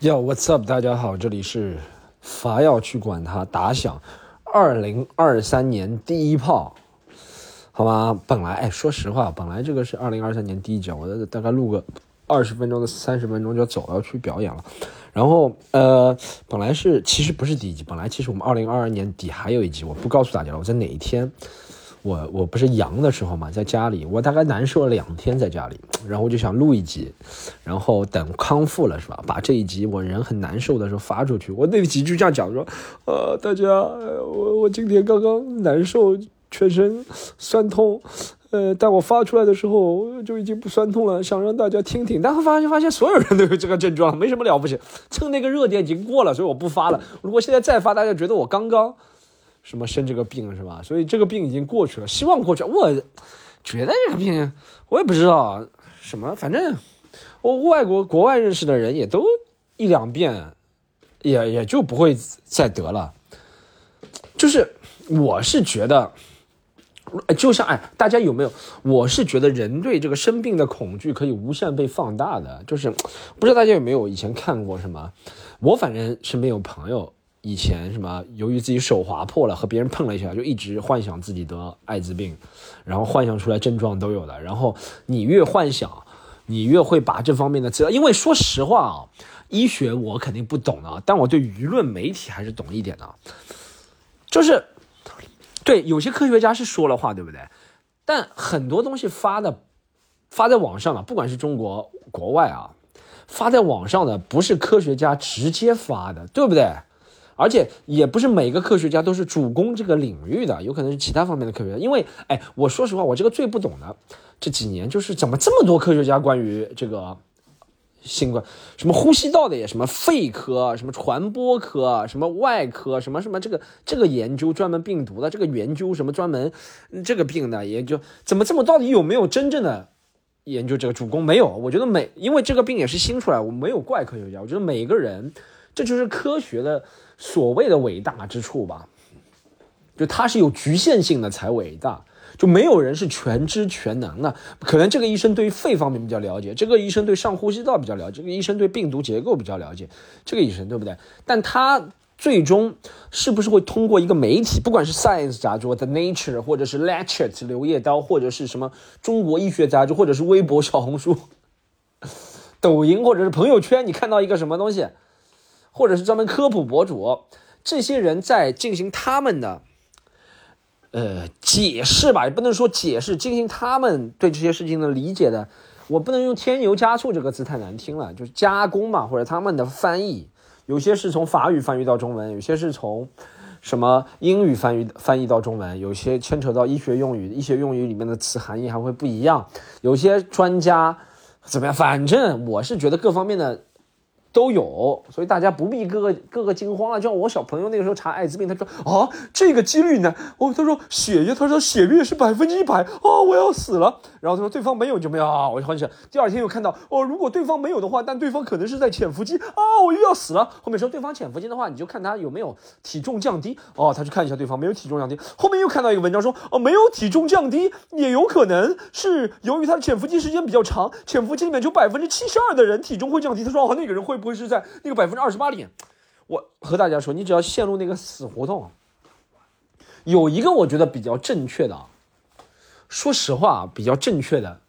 Yo, what's up？大家好，这里是伐要去管它，打响二零二三年第一炮，好吗？本来哎，说实话，本来这个是二零二三年第一集，我大概录个二十分钟的三十分钟就走，要去表演了。然后呃，本来是其实不是第一集，本来其实我们二零二二年底还有一集，我不告诉大家了，我在哪一天。我我不是阳的时候嘛，在家里，我大概难受了两天在家里，然后我就想录一集，然后等康复了是吧？把这一集我人很难受的时候发出去。我那集就这样讲说，呃，大家，我我今天刚刚难受，全身酸痛，呃，但我发出来的时候就已经不酸痛了，想让大家听听。但后发现发现所有人都有这个症状，没什么了不起。趁那个热点已经过了，所以我不发了。如果现在再发，大家觉得我刚刚。什么生这个病是吧？所以这个病已经过去了，希望过去。我觉得这个病，我也不知道什么，反正我外国国外认识的人也都一两遍，也也就不会再得了。就是我是觉得，就像哎，大家有没有？我是觉得人对这个生病的恐惧可以无限被放大的。就是不知道大家有没有以前看过什么？我反正身边有朋友。以前什么？由于自己手划破了，和别人碰了一下，就一直幻想自己得艾滋病，然后幻想出来症状都有的。然后你越幻想，你越会把这方面的资料。因为说实话啊，医学我肯定不懂的，但我对舆论媒体还是懂一点的。就是，对有些科学家是说了话，对不对？但很多东西发的，发在网上了，不管是中国国外啊，发在网上的不是科学家直接发的，对不对？而且也不是每个科学家都是主攻这个领域的，有可能是其他方面的科学家。因为，哎，我说实话，我这个最不懂的这几年就是怎么这么多科学家关于这个新冠，什么呼吸道的也，什么肺科，什么传播科，什么外科，什么什么这个这个研究专门病毒的，这个研究什么专门这个病的研究，怎么这么到底有没有真正的研究这个主攻？没有，我觉得每因为这个病也是新出来，我没有怪科学家，我觉得每个人这就是科学的。所谓的伟大之处吧，就它是有局限性的才伟大，就没有人是全知全能的。可能这个医生对于肺方面比较了解，这个医生对上呼吸道比较了解，这个医生对病毒结构比较了解，这个医生对不对？但他最终是不是会通过一个媒体，不管是 Science 杂志、The Nature，或者是 Lecture 留叶刀，或者是什么中国医学杂志，或者是微博、小红书、抖音，或者是朋友圈，你看到一个什么东西？或者是专门科普博主，这些人在进行他们的，呃，解释吧，也不能说解释，进行他们对这些事情的理解的，我不能用添油加醋这个词太难听了，就是加工嘛，或者他们的翻译，有些是从法语翻译到中文，有些是从什么英语翻译翻译到中文，有些牵扯到医学用语，医学用语里面的词含义还会不一样，有些专家怎么样，反正我是觉得各方面的。都有，所以大家不必各个各个惊慌了。就像我小朋友那个时候查艾滋病，他说啊，这个几率呢？哦，他说血液，他说血率是百分之一百啊，我要死了。然后他说对方没有就没有啊，我就欢喜。第二天又看到哦，如果对方没有的话，但对方可能是在潜伏期。啊，我又要死了。后面说对方潜伏期。的话，你就看他有没有体重降低哦，他去看一下对方没有体重降低。后面又看到一个文章说哦，没有体重降低也有可能是由于他的潜伏期。时间比较长，潜伏期。里面就百分之七十二的人体重会降低。他说哦，那个人会。不会是在那个百分之二十八里？我和大家说，你只要陷入那个死胡同，有一个我觉得比较正确的，说实话比较正确的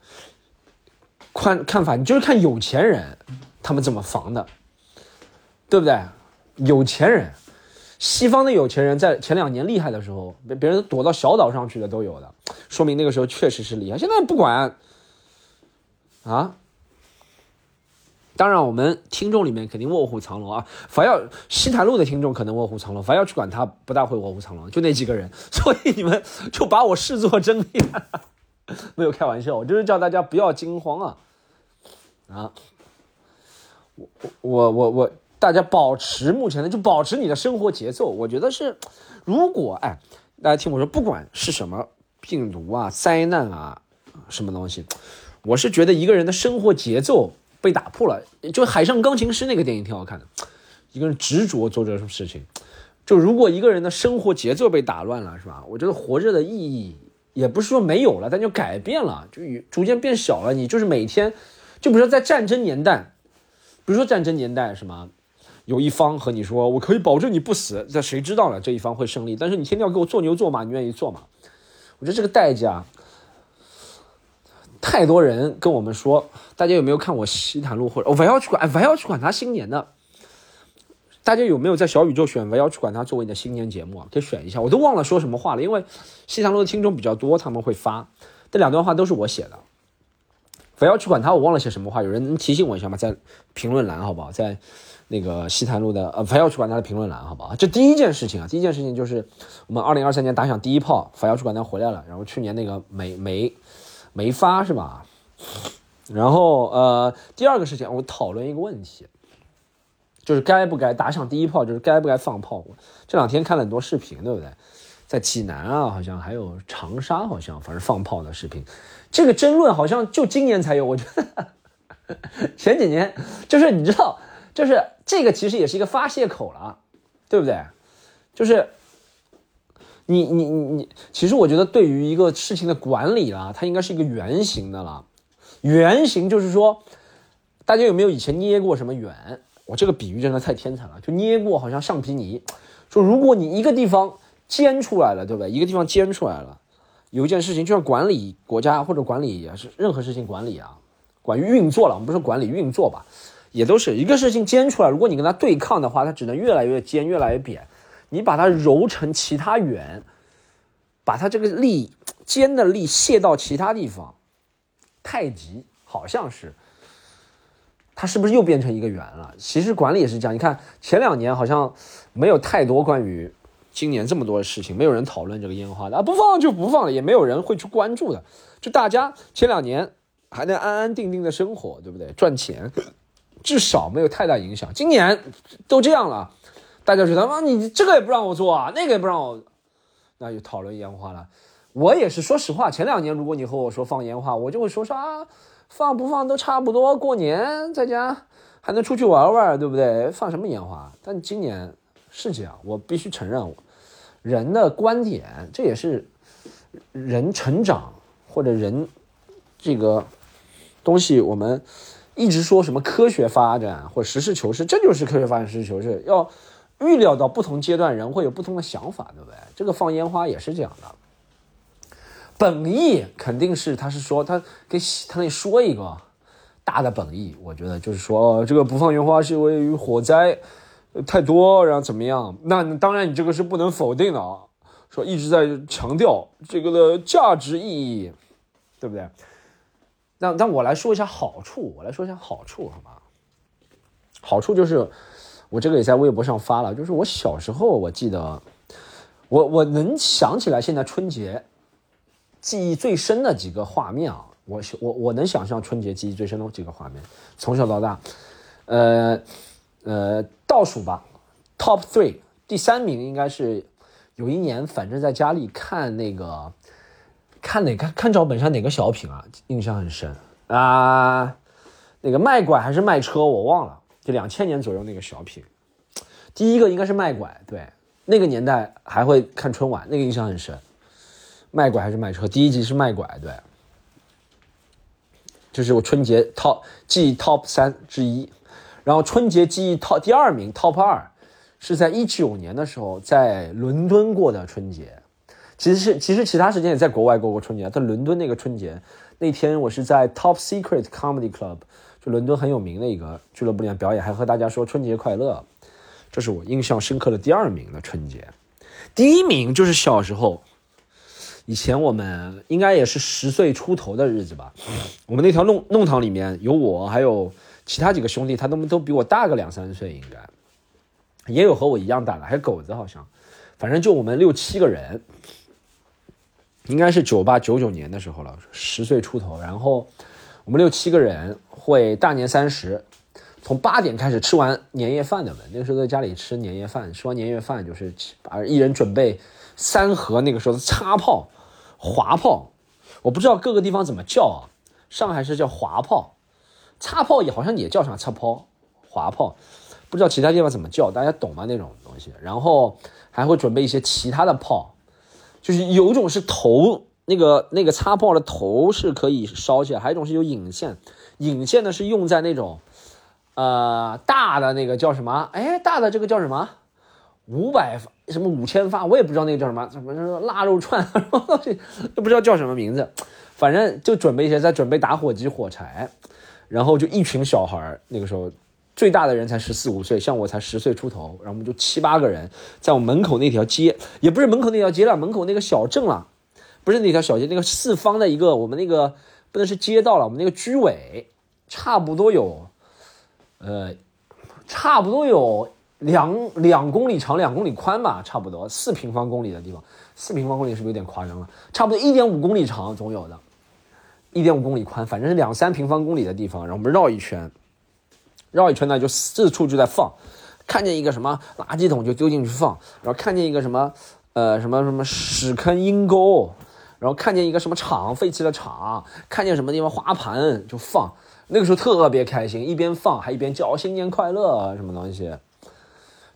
看看法，你就是看有钱人他们怎么防的，对不对？有钱人，西方的有钱人在前两年厉害的时候，别别人躲到小岛上去的都有的，说明那个时候确实是厉害。现在不管啊。当然，我们听众里面肯定卧虎藏龙啊！凡要西坛路的听众可能卧虎藏龙，凡要去管他不大会卧虎藏龙，就那几个人，所以你们就把我视作真理，没有开玩笑，我就是叫大家不要惊慌啊！啊，我我我我，大家保持目前的就保持你的生活节奏，我觉得是，如果哎，大家听我说，不管是什么病毒啊、灾难啊、什么东西，我是觉得一个人的生活节奏。被打破了，就《海上钢琴师》那个电影挺好看的，一个人执着做这种事情，就如果一个人的生活节奏被打乱了，是吧？我觉得活着的意义也不是说没有了，但就改变了，就逐渐变小了。你就是每天，就比如说在战争年代，比如说战争年代什么，有一方和你说我可以保证你不死，这谁知道了这一方会胜利？但是你天天要给我做牛做马，你愿意做吗？我觉得这个代价，太多人跟我们说，大家有没有看我西坦路或者我要去管，我要去管他新年的？大家有没有在小宇宙选我要去管他作为你的新年节目啊？可以选一下，我都忘了说什么话了，因为西塘路的听众比较多，他们会发这两段话都是我写的。不要去管他，我忘了写什么话，有人能提醒我一下吗？在评论栏好不好？在那个西坛路的呃，不要去管他的评论栏好不好？这第一件事情啊，第一件事情就是我们二零二三年打响第一炮，不要去管他回来了，然后去年那个没没没发是吧？然后呃，第二个事情我讨论一个问题。就是该不该打响第一炮，就是该不该放炮。这两天看了很多视频，对不对？在济南啊，好像还有长沙，好像反正放炮的视频。这个争论好像就今年才有，我觉得前几年就是你知道，就是这个其实也是一个发泄口了，对不对？就是你你你你，其实我觉得对于一个事情的管理啊，它应该是一个圆形的了。圆形就是说，大家有没有以前捏过什么圆？我这个比喻真的太天才了，就捏过好像橡皮泥，说如果你一个地方尖出来了，对不对？一个地方尖出来了，有一件事情就像管理国家或者管理也是任何事情管理啊，管于运作了，我们不是管理运作吧，也都是一个事情尖出来，如果你跟它对抗的话，它只能越来越尖，越来越扁。你把它揉成其他圆，把它这个力尖的力卸到其他地方，太极好像是。它是不是又变成一个圆了？其实管理也是这样。你看前两年好像没有太多关于今年这么多的事情，没有人讨论这个烟花的啊，不放就不放了，也没有人会去关注的。就大家前两年还能安安定定的生活，对不对？赚钱，至少没有太大影响。今年都这样了，大家觉得啊，你这个也不让我做啊，那个也不让我，那就讨论烟花了。我也是说实话，前两年如果你和我说放烟花，我就会说啥。放不放都差不多，过年在家还能出去玩玩，对不对？放什么烟花？但今年是这样，我必须承认，人的观点，这也是人成长或者人这个东西，我们一直说什么科学发展或实事求是，这就是科学发展、实事求是，要预料到不同阶段人会有不同的想法，对不对？这个放烟花也是这样的。本意肯定是，他是说他给他那说一个大的本意，我觉得就是说这个不放烟花是因为火灾太多，然后怎么样？那当然你这个是不能否定的啊，说一直在强调这个的价值意义，对不对？那那我来说一下好处，我来说一下好处，好吗？好处就是我这个也在微博上发了，就是我小时候我记得，我我能想起来现在春节。记忆最深的几个画面啊，我我我能想象春节记忆最深的几个画面，从小到大，呃呃倒数吧，top three，第三名应该是有一年，反正在家里看那个看哪个看赵本山哪个小品啊，印象很深啊，那个卖拐还是卖车我忘了，就两千年左右那个小品，第一个应该是卖拐，对，那个年代还会看春晚，那个印象很深。卖拐还是卖车？第一集是卖拐，对，就是我春节 top 记忆 top 三之一。然后春节记忆 top 第二名 top 二，是在一九年的时候在伦敦过的春节。其实是其实其他时间也在国外过过春节，在伦敦那个春节那天，我是在 Top Secret Comedy Club，就伦敦很有名的一个俱乐部里面表演，还和大家说春节快乐。这是我印象深刻的第二名的春节。第一名就是小时候。以前我们应该也是十岁出头的日子吧，我们那条弄弄堂里面有我，还有其他几个兄弟，他都都比我大个两三岁，应该也有和我一样大的，还有狗子好像，反正就我们六七个人，应该是九八九九年的时候了，十岁出头，然后我们六七个人会大年三十从八点开始吃完年夜饭的嘛，那个时候在家里吃年夜饭，吃完年夜饭就是把一人准备三盒那个时候的擦炮。滑炮，我不知道各个地方怎么叫啊。上海是叫滑炮，擦炮也好像也叫啥擦炮、滑炮，不知道其他地方怎么叫，大家懂吗？那种东西。然后还会准备一些其他的炮，就是有一种是头那个那个擦炮的头是可以烧起来，还有一种是有引线，引线呢是用在那种呃，大的那个叫什么？哎，大的这个叫什么？五百发什么五千发，我也不知道那个叫什么，什么腊肉串，什么东西都不知道叫什么名字。反正就准备一些，在准备打火机、火柴，然后就一群小孩儿。那个时候最大的人才十四五岁，像我才十岁出头，然后我们就七八个人在我门口那条街，也不是门口那条街了，门口那个小镇了，不是那条小街，那个四方的一个我们那个不能是街道了，我们那个居委差不多有，呃，差不多有。两两公里长，两公里宽吧，差不多四平方公里的地方，四平方公里是不是有点夸张了？差不多一点五公里长，总有的，一点五公里宽，反正是两三平方公里的地方。然后我们绕一圈，绕一圈呢，就四处就在放，看见一个什么垃圾桶就丢进去放，然后看见一个什么呃什么什么屎坑阴沟，然后看见一个什么厂废弃的厂，看见什么地方花盘就放。那个时候特别开心，一边放还一边叫新年快乐什么东西。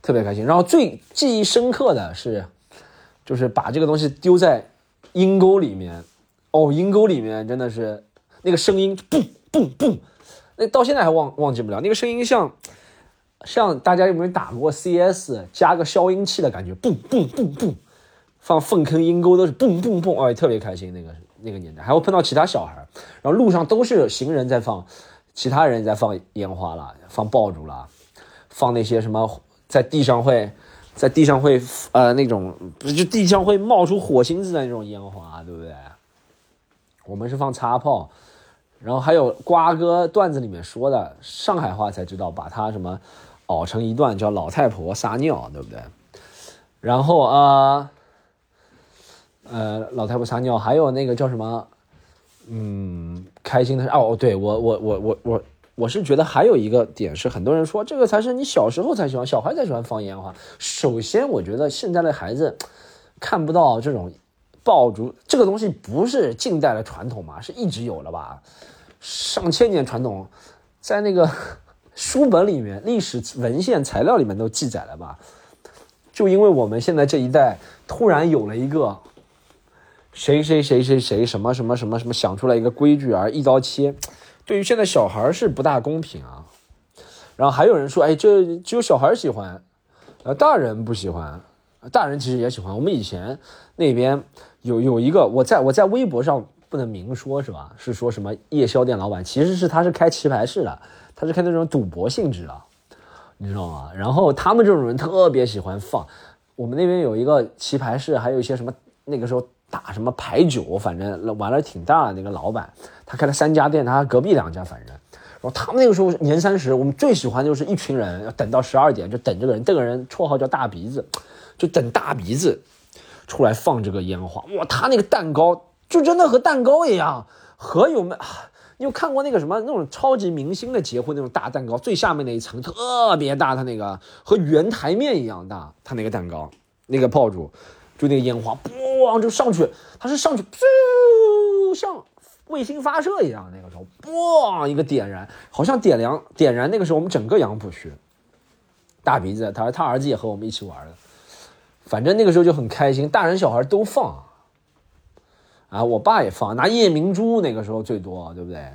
特别开心，然后最记忆深刻的是，就是把这个东西丢在阴沟里面，哦，阴沟里面真的是那个声音，嘣嘣嘣，那到现在还忘忘记不了，那个声音像像大家有没有打过 CS 加个消音器的感觉，嘣嘣嘣嘣，放粪坑阴沟都是嘣嘣嘣，哎，特别开心那个那个年代，还会碰到其他小孩，然后路上都是行人在放，其他人在放烟花了，放爆竹了，放那些什么。在地上会，在地上会，呃，那种就地上会冒出火星子的那种烟花，对不对？我们是放擦炮，然后还有瓜哥段子里面说的上海话才知道，把它什么熬成一段叫老太婆撒尿，对不对？然后啊，呃老太婆撒尿，还有那个叫什么，嗯，开心的哦，对我我我我我。我是觉得还有一个点是，很多人说这个才是你小时候才喜欢，小孩才喜欢放烟花。首先，我觉得现在的孩子看不到这种爆竹这个东西，不是近代的传统嘛，是一直有了吧？上千年传统，在那个书本里面、历史文献材料里面都记载了吧？就因为我们现在这一代突然有了一个谁谁谁谁谁什么什么什么什么想出来一个规矩而一刀切。对于现在小孩是不大公平啊，然后还有人说，哎，这只有小孩喜欢，呃，大人不喜欢，大人其实也喜欢。我们以前那边有有一个，我在我在微博上不能明说，是吧？是说什么夜宵店老板，其实是他是开棋牌室的，他是开那种赌博性质的，你知道吗？然后他们这种人特别喜欢放，我们那边有一个棋牌室，还有一些什么那个时候。打什么牌九，反正玩的挺大的那个老板，他开了三家店，他隔壁两家，反正，然后他们那个时候年三十，我们最喜欢的就是一群人要等到十二点，就等这个人，这个人绰号叫大鼻子，就等大鼻子出来放这个烟花，哇，他那个蛋糕就真的和蛋糕一样，和有没，你有看过那个什么那种超级明星的结婚那种大蛋糕，最下面那一层特别大，他那个和圆台面一样大，他那个蛋糕，那个炮竹。就那个烟花，嘣就上去，它是上去，就像卫星发射一样。那个时候，嘣一个点燃，好像点燃点燃。那个时候我们整个杨浦区，大鼻子他他儿子也和我们一起玩的，反正那个时候就很开心，大人小孩都放。啊，我爸也放，拿夜明珠那个时候最多，对不对？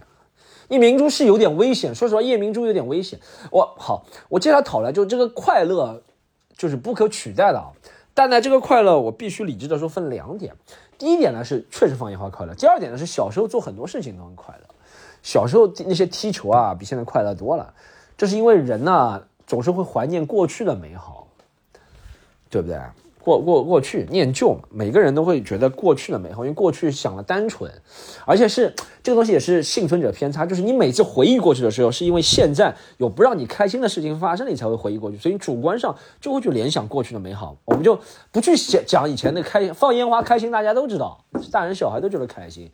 夜明珠是有点危险，说实话，夜明珠有点危险。我好，我接下来讨论，就这个快乐，就是不可取代的啊。但在，这个快乐我必须理智的说，分两点。第一点呢是确实放烟花快乐，第二点呢是小时候做很多事情都很快乐。小时候那些踢球啊，比现在快乐多了。这是因为人呢总是会怀念过去的美好，对不对？过过过去念旧嘛，每个人都会觉得过去的美好，因为过去想的单纯，而且是这个东西也是幸存者偏差，就是你每次回忆过去的时候，是因为现在有不让你开心的事情发生，你才会回忆过去，所以你主观上就会去联想过去的美好。我们就不去讲讲以前的开放烟花开心，大家都知道，大人小孩都觉得开心，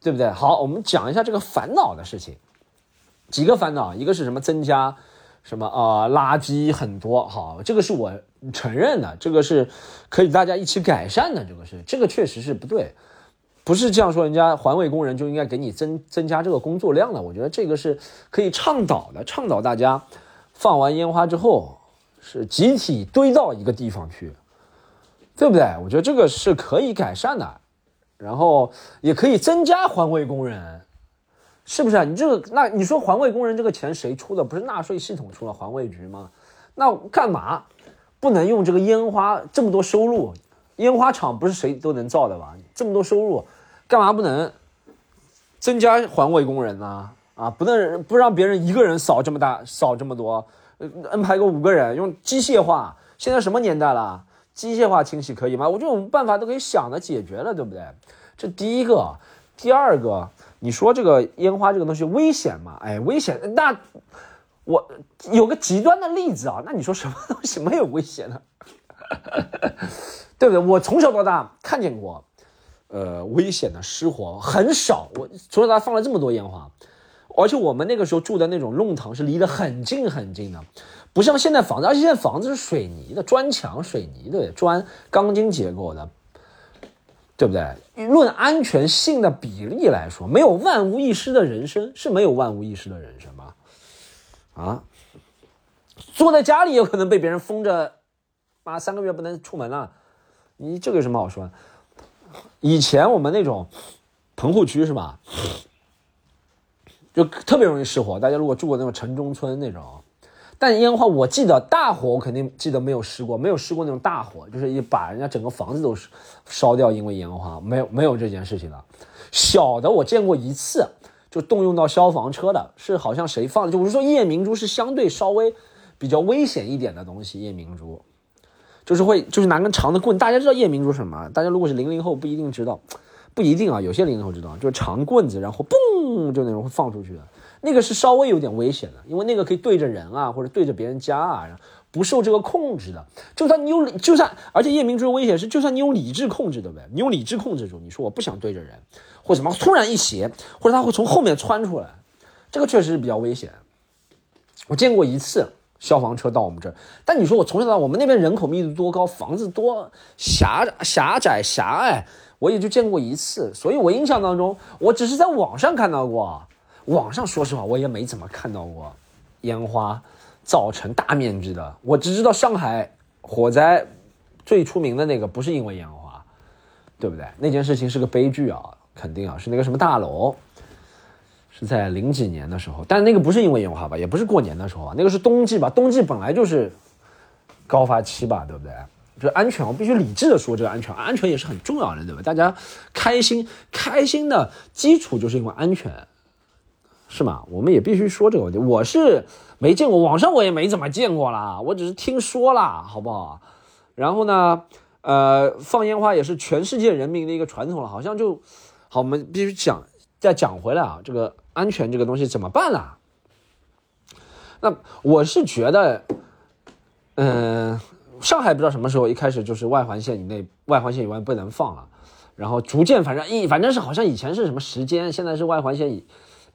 对不对？好，我们讲一下这个烦恼的事情，几个烦恼，一个是什么？增加。什么啊？垃圾很多，好，这个是我承认的，这个是可以大家一起改善的，这个是，这个确实是不对，不是这样说，人家环卫工人就应该给你增增加这个工作量的，我觉得这个是可以倡导的，倡导大家放完烟花之后是集体堆到一个地方去，对不对？我觉得这个是可以改善的，然后也可以增加环卫工人。是不是啊？你这个那你说环卫工人这个钱谁出的？不是纳税系统出了环卫局吗？那干嘛不能用这个烟花这么多收入？烟花厂不是谁都能造的吧？这么多收入，干嘛不能增加环卫工人呢？啊，不能不让别人一个人扫这么大扫这么多，安排个五个人用机械化。现在什么年代了？机械化清洗可以吗？我这种办法都可以想的解决了，对不对？这第一个，第二个，你说这个烟花这个东西危险吗？哎，危险。那我有个极端的例子啊，那你说什么东西没有危险呢？对不对？我从小到大看见过，呃，危险的失火很少。我从小到大放了这么多烟花，而且我们那个时候住的那种弄堂是离得很近很近的。不像现在房子，而且现在房子是水泥的砖墙，水泥的砖钢筋结构的，对不对？论安全性的比例来说，没有万无一失的人生是没有万无一失的人生吗？啊，坐在家里有可能被别人封着，妈三个月不能出门了，你这个有什么好说？以前我们那种棚户区是吧，就特别容易失火。大家如果住过那种城中村那种。但烟花，我记得大火，我肯定记得没有失过，没有失过那种大火，就是一把人家整个房子都烧掉，因为烟花，没有没有这件事情的。小的我见过一次，就动用到消防车的，是好像谁放的，就我是说夜明珠是相对稍微比较危险一点的东西，夜明珠就是会就是拿根长的棍，大家知道夜明珠什么？大家如果是零零后不一定知道，不一定啊，有些零零后知道，就是长棍子，然后嘣就那种会放出去的。那个是稍微有点危险的，因为那个可以对着人啊，或者对着别人家啊，不受这个控制的。就算你有，就算而且夜明珠危险是，就算你有理智控制，对不对？你用理智控制住，你说我不想对着人，或什么突然一斜，或者他会从后面窜出来，这个确实是比较危险。我见过一次消防车到我们这儿，但你说我从小到大，我们那边人口密度多高，房子多狭狭窄狭隘，我也就见过一次。所以我印象当中，我只是在网上看到过。网上说实话，我也没怎么看到过烟花造成大面积的。我只知道上海火灾最出名的那个不是因为烟花，对不对？那件事情是个悲剧啊，肯定啊，是那个什么大楼，是在零几年的时候。但那个不是因为烟花吧，也不是过年的时候啊，那个是冬季吧？冬季本来就是高发期吧，对不对？就安全，我必须理智的说，这个安全，安全也是很重要的，对吧？大家开心，开心的基础就是因为安全。是吗？我们也必须说这个问题。我是没见过，网上我也没怎么见过啦，我只是听说啦，好不好？然后呢，呃，放烟花也是全世界人民的一个传统了，好像就好。我们必须讲，再讲回来啊，这个安全这个东西怎么办啦？那我是觉得，嗯，上海不知道什么时候一开始就是外环线以内、外环线以外不能放了，然后逐渐反正一反正是好像以前是什么时间，现在是外环线以。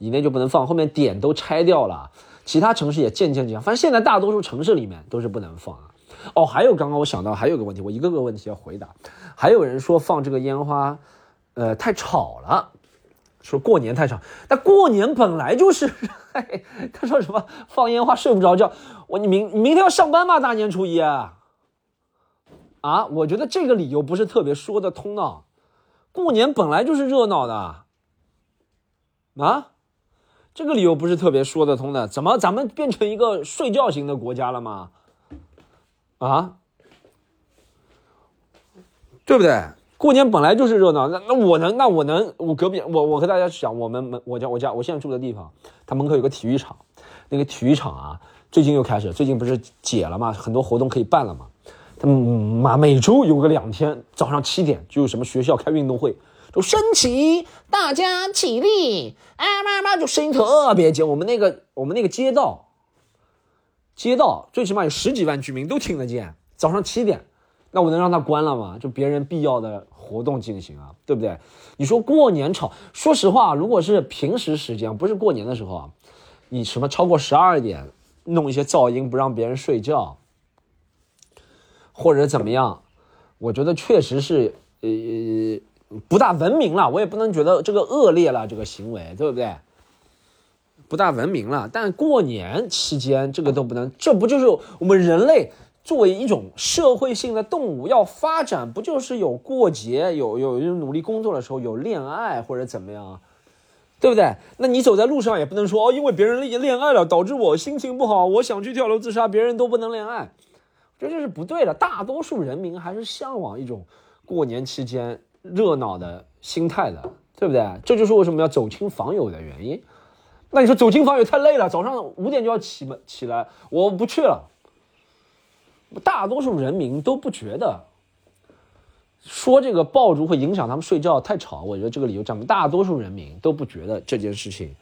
以内就不能放，后面点都拆掉了，其他城市也渐渐这样。反正现在大多数城市里面都是不能放啊。哦，还有刚刚我想到还有个问题，我一个个问题要回答。还有人说放这个烟花，呃，太吵了，说过年太吵。那过年本来就是，他说什么放烟花睡不着觉。我你明你明天要上班吗？大年初一啊？啊，我觉得这个理由不是特别说得通呢。过年本来就是热闹的，啊？这个理由不是特别说得通的，怎么咱们变成一个睡觉型的国家了吗？啊，对不对？过年本来就是热闹，那那我能，那我能，我隔壁，我我和大家讲，我们门我家我家我现在住的地方，它门口有个体育场，那个体育场啊，最近又开始，最近不是解了嘛，很多活动可以办了嘛，他们妈每周有个两天，早上七点就有什么学校开运动会。就升旗，大家起立，啊妈妈，就声音特别尖。我们那个，我们那个街道，街道最起码有十几万居民都听得见。早上七点，那我能让它关了吗？就别人必要的活动进行啊，对不对？你说过年吵，说实话，如果是平时时间，不是过年的时候啊，你什么超过十二点，弄一些噪音不让别人睡觉，或者怎么样，我觉得确实是，呃。不大文明了，我也不能觉得这个恶劣了，这个行为对不对？不大文明了，但过年期间这个都不能，这不就是我们人类作为一种社会性的动物要发展，不就是有过节，有有努力工作的时候，有恋爱或者怎么样，对不对？那你走在路上也不能说哦，因为别人恋恋爱了，导致我心情不好，我想去跳楼自杀，别人都不能恋爱，这就是不对的。大多数人民还是向往一种过年期间热闹的心态的，对不对？这就是为什么要走亲访友的原因。那你说走亲访友太累了，早上五点就要起门起来，我不去了。大多数人民都不觉得。说这个爆竹会影响他们睡觉太吵，我觉得这个理由占大多数人民都不觉得这件事情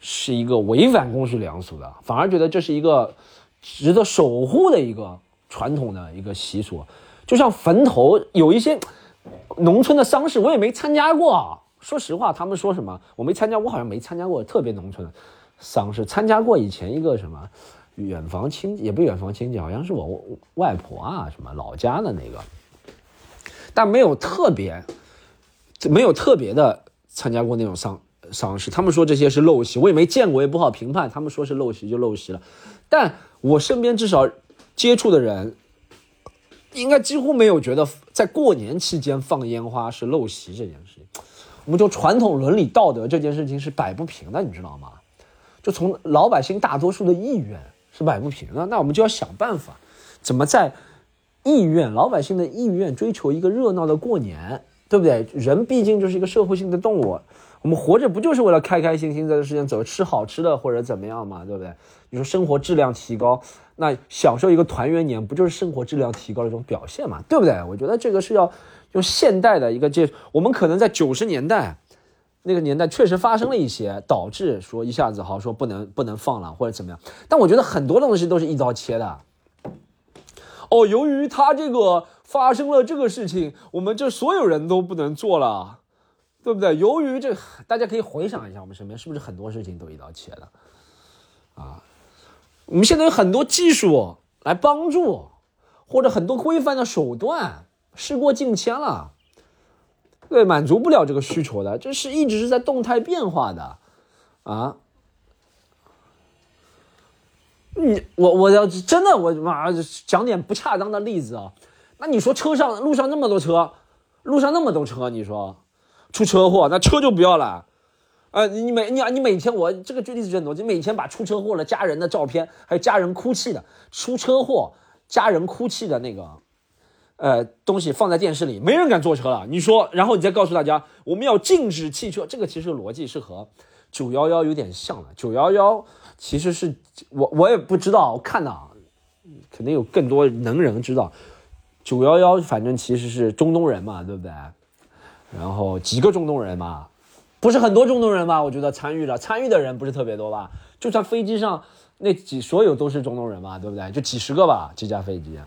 是一个违反公序良俗的，反而觉得这是一个值得守护的一个传统的一个习俗。就像坟头有一些农村的丧事，我也没参加过。说实话，他们说什么我没参加，我好像没参加过特别农村的丧事，参加过以前一个什么远房亲也不远房亲戚，好像是我外婆啊什么老家的那个。但没有特别，没有特别的参加过那种丧丧事。他们说这些是陋习，我也没见过，也不好评判。他们说是陋习就陋习了。但我身边至少接触的人，应该几乎没有觉得在过年期间放烟花是陋习这件事情。我们就传统伦理道德这件事情是摆不平的，你知道吗？就从老百姓大多数的意愿是摆不平的，那我们就要想办法，怎么在。意愿，老百姓的意愿，追求一个热闹的过年，对不对？人毕竟就是一个社会性的动物，我们活着不就是为了开开心心在这世间走，吃好吃的或者怎么样嘛，对不对？你说生活质量提高，那享受一个团圆年，不就是生活质量提高的一种表现嘛，对不对？我觉得这个是要用现代的一个这，我们可能在九十年代那个年代确实发生了一些，导致说一下子好像说不能不能放了或者怎么样，但我觉得很多东西都是一刀切的。哦，由于他这个发生了这个事情，我们这所有人都不能做了，对不对？由于这，大家可以回想一下，我们身边是不是很多事情都一刀切的？啊，我们现在有很多技术来帮助，或者很多规范的手段，事过境迁了，对，满足不了这个需求的，这是一直是在动态变化的，啊。你我我要真的我妈讲点不恰当的例子啊，那你说车上路上那么多车，路上那么多车，你说出车祸那车就不要了，呃，你每你你每天我这个举例子很多，就每天把出车祸了家人的照片，还有家人哭泣的出车祸家人哭泣的那个，呃东西放在电视里，没人敢坐车了。你说，然后你再告诉大家我们要禁止汽车，这个其实逻辑是和九幺幺有点像的，九幺幺。其实是我我也不知道，我看的，肯定有更多能人知道。九幺幺反正其实是中东人嘛，对不对？然后几个中东人嘛，不是很多中东人吧？我觉得参与了，参与的人不是特别多吧？就算飞机上那几所有都是中东人嘛，对不对？就几十个吧，几架飞机。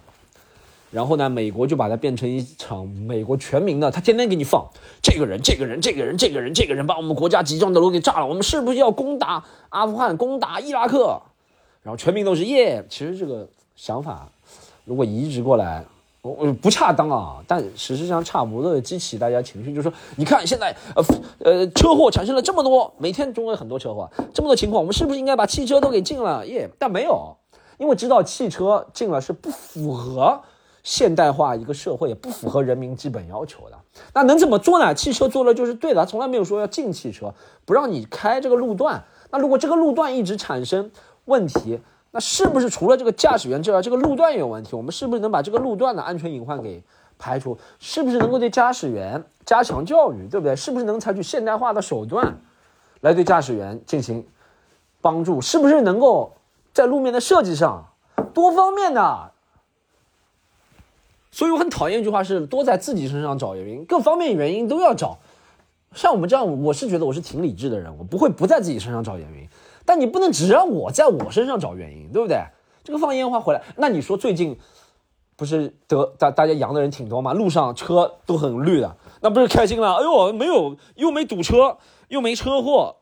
然后呢，美国就把它变成一场美国全民的，他天天给你放这个人，这个人，这个人，这个人，这个人把我们国家集中的楼给炸了，我们是不是要攻打阿富汗，攻打伊拉克？然后全民都是耶。其实这个想法如果移植过来，我不恰当啊，但事实上差不多激起大家情绪，就是说，你看现在呃呃车祸产生了这么多，每天中国很多车祸，这么多情况，我们是不是应该把汽车都给禁了耶？但没有，因为知道汽车禁了是不符合。现代化一个社会不符合人民基本要求的，那能怎么做呢？汽车做了就是对的，从来没有说要禁汽车，不让你开这个路段。那如果这个路段一直产生问题，那是不是除了这个驾驶员之外，这个路段有问题？我们是不是能把这个路段的安全隐患给排除？是不是能够对驾驶员加强教育，对不对？是不是能采取现代化的手段来对驾驶员进行帮助？是不是能够在路面的设计上多方面的？所以我很讨厌一句话，是多在自己身上找原因，各方面原因都要找。像我们这样，我是觉得我是挺理智的人，我不会不在自己身上找原因。但你不能只让我在我身上找原因，对不对？这个放烟花回来，那你说最近不是得大大家阳的人挺多吗？路上车都很绿的，那不是开心了？哎呦，没有又没堵车，又没车祸，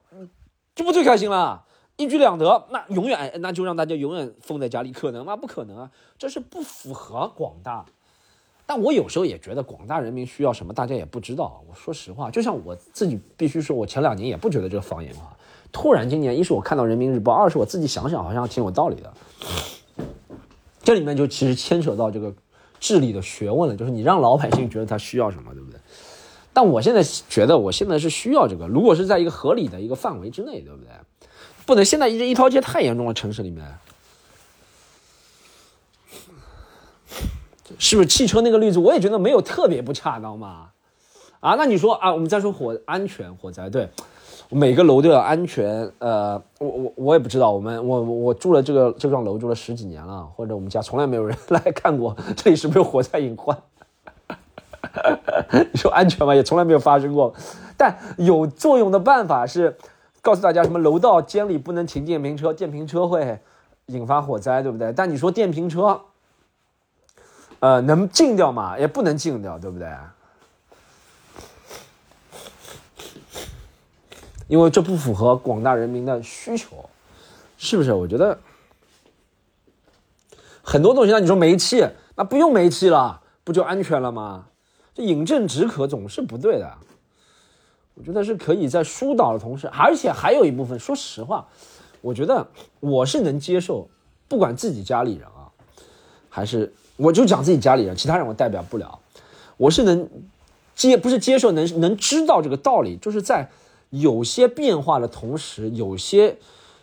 这不最开心了？一举两得，那永远那就让大家永远封在家里，可能吗？不可能啊，这是不符合广大。但我有时候也觉得广大人民需要什么，大家也不知道。我说实话，就像我自己必须说，我前两年也不觉得这个放烟花，突然今年，一是我看到人民日报，二是我自己想想，好像挺有道理的。这里面就其实牵扯到这个治理的学问了，就是你让老百姓觉得他需要什么，对不对？但我现在觉得，我现在是需要这个。如果是在一个合理的一个范围之内，对不对？不能现在一一条街太严重了，城市里面，是不是？汽车那个例子，我也觉得没有特别不恰当嘛。啊，那你说啊，我们再说火安全火灾，对，每个楼都要安全。呃，我我我也不知道，我们我我住了这个这幢楼住了十几年了，或者我们家从来没有人来看过这里是不是火灾隐患。你说安全吗？也从来没有发生过。但有作用的办法是告诉大家，什么楼道间里不能停电瓶车，电瓶车会引发火灾，对不对？但你说电瓶车，呃，能禁掉吗？也不能禁掉，对不对？因为这不符合广大人民的需求，是不是？我觉得很多东西，那你说煤气，那不用煤气了，不就安全了吗？这饮鸩止渴总是不对的，我觉得是可以在疏导的同时，而且还有一部分，说实话，我觉得我是能接受，不管自己家里人啊，还是我就讲自己家里人，其他人我代表不了，我是能接，不是接受，能能知道这个道理，就是在有些变化的同时，有些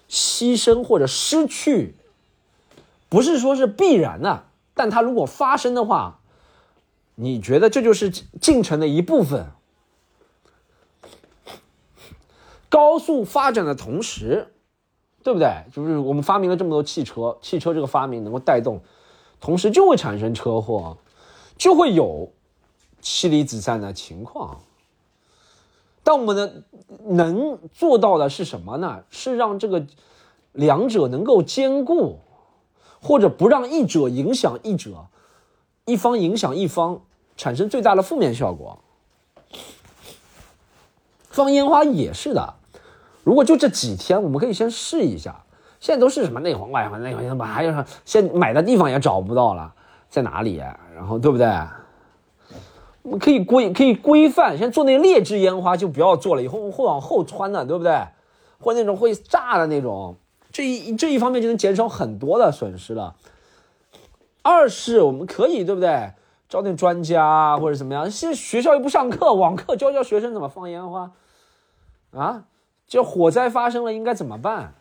牺牲或者失去，不是说是必然的，但它如果发生的话。你觉得这就是进程的一部分？高速发展的同时，对不对？就是我们发明了这么多汽车，汽车这个发明能够带动，同时就会产生车祸，就会有妻离子散的情况。但我们呢能做到的是什么呢？是让这个两者能够兼顾，或者不让一者影响一者，一方影响一方。产生最大的负面效果。放烟花也是的，如果就这几天，我们可以先试一下。现在都是什么内黄外黄内黄，什么还有现买的地方也找不到了，在哪里？然后对不对？可以规可以规范，先做那劣质烟花就不要做了，以后会往后穿的，对不对？或那种会炸的那种，这一这一方面就能减少很多的损失了。二是我们可以，对不对？招点专家或者怎么样？现在学校又不上课，网课教教学生怎么放烟花，啊？这火灾发生了应该怎么办？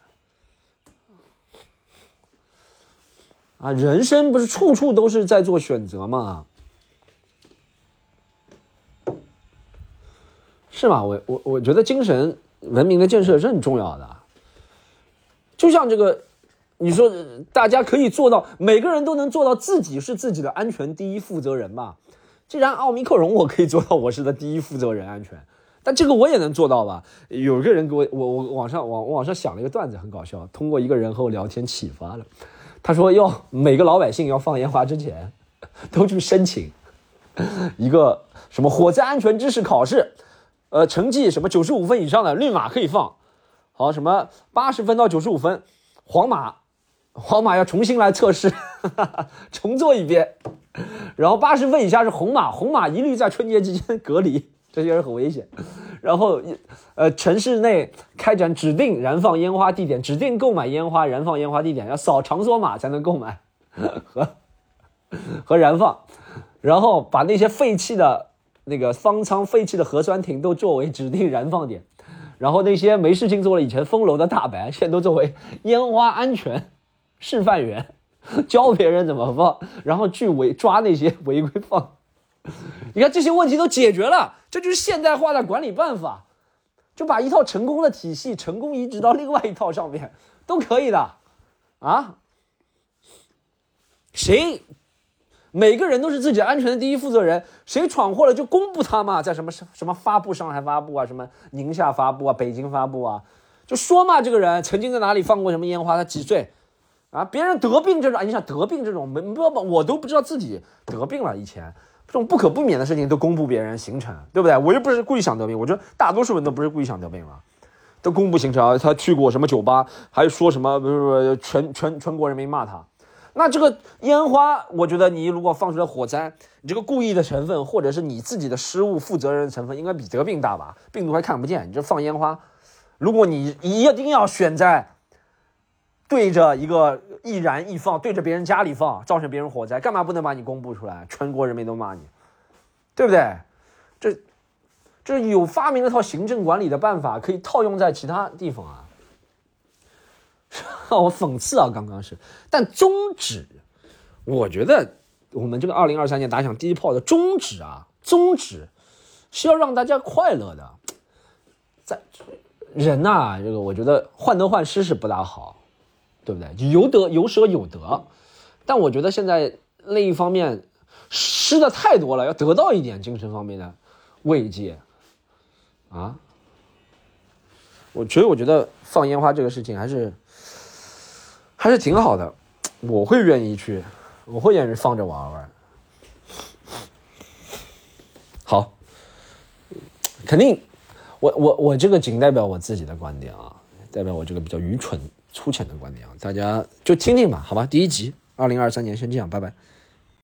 啊，人生不是处处都是在做选择吗？是吗？我我我觉得精神文明的建设是很重要的，就像这个。你说大家可以做到，每个人都能做到自己是自己的安全第一负责人嘛？既然奥密克戎我可以做到我是的第一负责人安全，但这个我也能做到吧？有个人给我我我网上网网上想了一个段子，很搞笑，通过一个人和我聊天启发了。他说要每个老百姓要放烟花之前，都去申请 一个什么火灾安全知识考试，呃，成绩什么九十五分以上的绿码可以放，好什么八十分到九十五分黄码。黄马要重新来测试，重做一遍，然后八十分以下是红马，红马一律在春节期间隔离，这些人很危险。然后，呃，城市内开展指定燃放烟花地点，指定购买烟花燃放烟花地点要扫场所码才能购买 和和燃放，然后把那些废弃的那个方舱、废弃的核酸亭都作为指定燃放点，然后那些没事情做了以前封楼的大白，现在都作为烟花安全。示范员教别人怎么放，然后去违抓那些违规放。你看这些问题都解决了，这就是现代化的管理办法，就把一套成功的体系成功移植到另外一套上面，都可以的啊。谁每个人都是自己安全的第一负责人，谁闯祸了就公布他嘛，在什么什么发布上海发布啊，什么宁夏发布啊，北京发布啊，就说嘛，这个人曾经在哪里放过什么烟花，他几岁。啊！别人得病这种，你想得病这种，没不要我都不知道自己得病了。以前这种不可不免的事情都公布别人行程，对不对？我又不是故意想得病，我觉得大多数人都不是故意想得病了，都公布行程。他去过什么酒吧，还说什么不是不是全全全国人民骂他。那这个烟花，我觉得你如果放出来火灾，你这个故意的成分，或者是你自己的失误负责任的成分，应该比得病大吧？病毒还看不见，你这放烟花，如果你一定要选在。对着一个易燃易放，对着别人家里放，造成别人火灾，干嘛不能把你公布出来？全国人民都骂你，对不对？这这有发明了套行政管理的办法，可以套用在其他地方啊。我讽刺啊，刚刚是，但宗旨，我觉得我们这个二零二三年打响第一炮的宗旨啊，宗旨是要让大家快乐的。在人呐，这个我觉得患得患失是不大好，对不对？有得有舍有得，但我觉得现在另一方面失的太多了，要得到一点精神方面的慰藉啊。我所以我觉得放烟花这个事情还是。还是挺好的，我会愿意去，我会愿意放着玩玩。好，肯定，我我我这个仅代表我自己的观点啊，代表我这个比较愚蠢粗浅的观点啊，大家就听听吧，好吧。第一集，二零二三年先这样，拜拜。